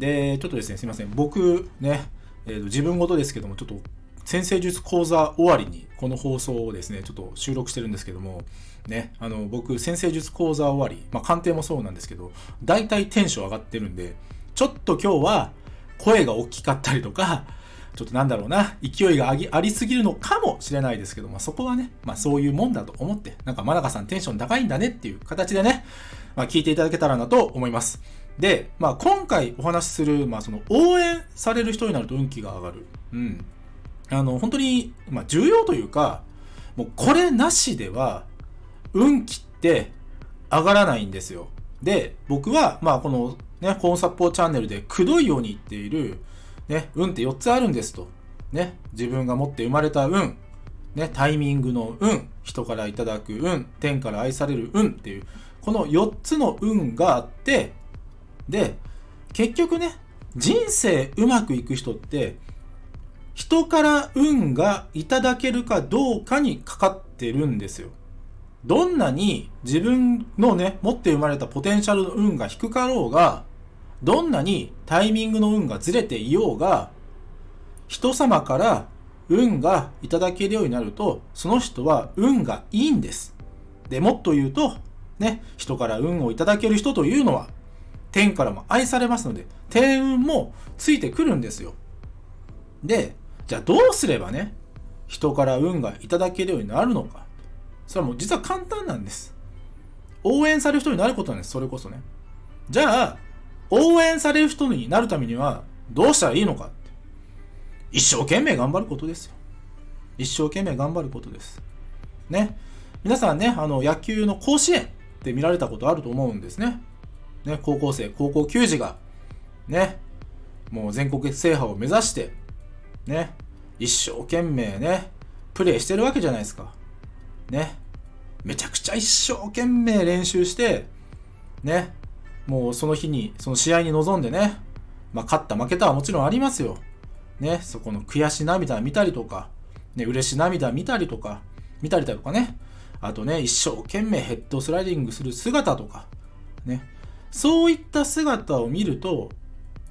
で、ちょっとですね、すいません。僕ね、えーと自分ごとですけども、ちょっと先生術講座終わりにこの放送をですね、ちょっと収録してるんですけども、ね、あの、僕、先生術講座終わり、まあ、鑑定もそうなんですけど、大体テンション上がってるんで、ちょっと今日は声が大きかったりとか、ちょっとなんだろうな、勢いがありすぎるのかもしれないですけど、まあ、そこはね、まあ、そういうもんだと思って、なんか、真中さんテンション高いんだねっていう形でね、まあ、聞いていただけたらなと思います。で、まあ、今回お話しする、まあ、その応援される人になると運気が上がる。うん。あの、本当に、まあ、重要というか、もうこれなしでは、運気って上がらないんですよ。で、僕は、まあ、このね、コーンサッポーチャンネルでくどいように言っている、ね、運って4つあるんですと。ね、自分が持って生まれた運、ね、タイミングの運、人からいただく運、天から愛される運っていう、この4つの運があって、で、結局ね、人生うまくいく人って、人から運がいただけるかどうかにかかってるんですよ。どんなに自分のね、持って生まれたポテンシャルの運が低かろうが、どんなにタイミングの運がずれていようが、人様から運がいただけるようになると、その人は運がいいんです。で、もっと言うと、ね、人から運をいただける人というのは、天からも愛されますので、天運もついてくるんですよ。で、じゃあどうすればね、人から運がいただけるようになるのか。それはもう実は簡単なんです。応援される人になることなんです、それこそね。じゃあ、応援される人になるためには、どうしたらいいのかって。一生懸命頑張ることですよ。一生懸命頑張ることです。ね。皆さんね、あの、野球の甲子園って見られたことあると思うんですね。ね、高校生、高校球児が、ね、もう全国制覇を目指して、ね、一生懸命ね、プレーしてるわけじゃないですか。ね、めちゃくちゃ一生懸命練習して、ね、もうその日に、その試合に臨んでね、まあ勝った負けたはもちろんありますよ。ね、そこの悔し涙見たりとか、ね、嬉し涙見たりとか、見たりだとかね、あとね、一生懸命ヘッドスライディングする姿とか、ね、そういった姿を見ると、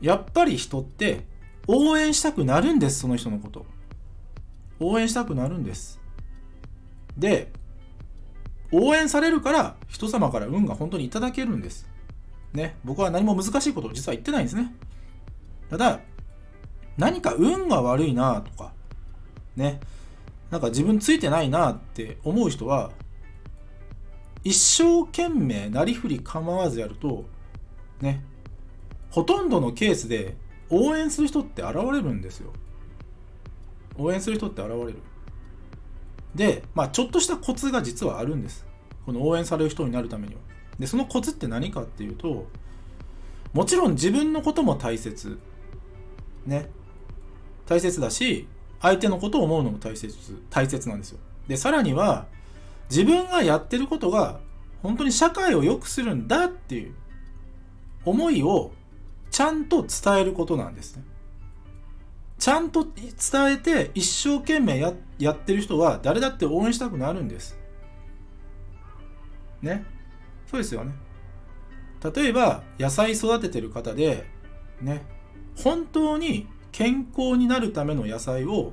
やっぱり人って応援したくなるんです、その人のこと。応援したくなるんです。で、応援されるから人様から運が本当にいただけるんです。ね、僕は何も難しいことを実は言ってないんですね。ただ、何か運が悪いなとか、ね、なんか自分ついてないなって思う人は、一生懸命なりふり構わずやると、ね、ほとんどのケースで応援する人って現れるんですよ。応援する人って現れる。で、まあちょっとしたコツが実はあるんです。この応援される人になるためには。で、そのコツって何かっていうと、もちろん自分のことも大切。ね。大切だし、相手のことを思うのも大切、大切なんですよ。で、さらには、自分がやってることが本当に社会を良くするんだっていう思いをちゃんと伝えることなんですね。ちゃんと伝えて一生懸命ややってる人は誰だって応援したくなるんです。ね。そうですよね。例えば野菜育ててる方でね、本当に健康になるための野菜を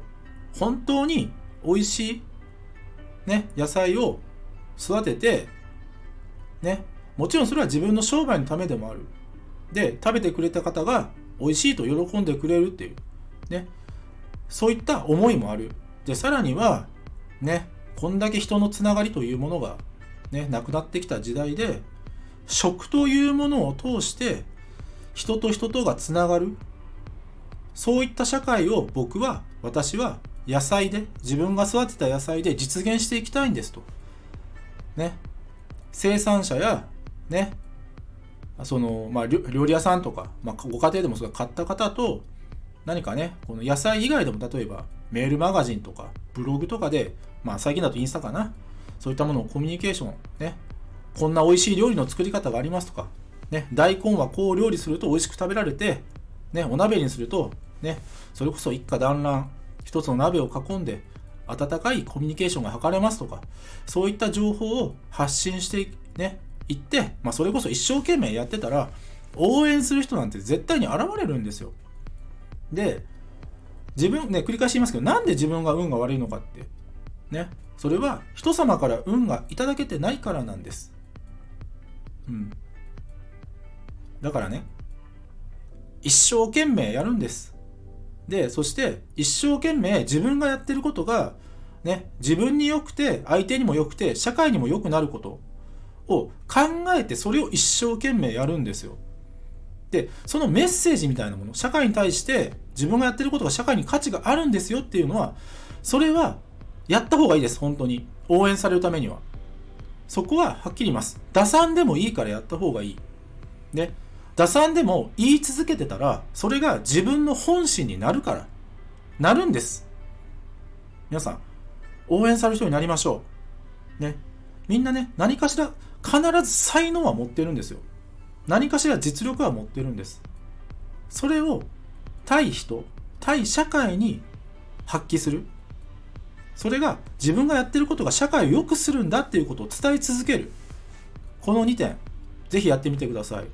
本当に美味しいね、野菜を育てて、ね、もちろんそれは自分の商売のためでもある。で、食べてくれた方が美味しいと喜んでくれるっていう、ね、そういった思いもある。で、さらには、ね、こんだけ人のつながりというものが、ね、なくなってきた時代で、食というものを通して、人と人とがつながる。そういった社会を僕は、私は野菜で、自分が育てた野菜で実現していきたいんですと。ね。生産者や、ね、その、まあ、料理屋さんとか、まあ、ご家庭でもそれ買った方と、何かね、この野菜以外でも例えばメールマガジンとかブログとかで、まあ最近だとインスタかな、そういったものをコミュニケーション、ね、こんな美味しい料理の作り方がありますとか、ね、大根はこう料理すると美味しく食べられて、ね、お鍋にすると、ね、それこそ一家団らん、一つの鍋を囲んで、温かいコミュニケーションが図れますとか、そういった情報を発信してね、いって、まあ、それこそ一生懸命やってたら、応援する人なんて絶対に現れるんですよ。で、自分、ね、繰り返し言いますけど、なんで自分が運が悪いのかって、ね、それは人様から運がいただけてないからなんです。うん。だからね、一生懸命やるんです。で、そして一生懸命自分がやってることが、ね、自分に良くて、相手にも良くて、社会にも良くなることを考えて、それを一生懸命やるんですよ。で、そのメッセージみたいなもの、社会に対して自分がやってることが社会に価値があるんですよっていうのは、それはやった方がいいです、本当に。応援されるためには。そこははっきり言います。打算でもいいからやった方がいい。ね。打算でも言い続けてたら、それが自分の本心になるから。なるんです。皆さん、応援される人になりましょう。ね。みんなね、何かしら、必ず才能は持ってるんですよ。何かしら実力は持ってるんです。それを、対人、対社会に発揮する。それが自分がやってることが社会を良くするんだっていうことを伝え続ける。この2点、ぜひやってみてください。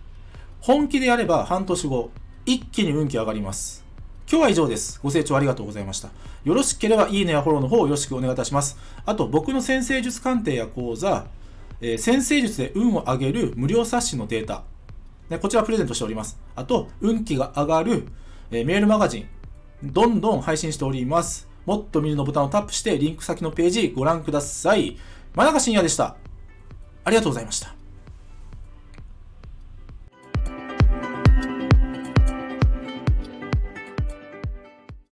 本気でやれば半年後、一気に運気上がります。今日は以上です。ご清聴ありがとうございました。よろしければいいねやフォローの方よろしくお願いいたします。あと、僕の先生術鑑定や講座、えー、先生術で運を上げる無料冊子のデータ、ね、こちらプレゼントしております。あと、運気が上がる、えー、メールマガジン、どんどん配信しております。もっと見るのボタンをタップして、リンク先のページご覧ください。真中信也でした。ありがとうございました。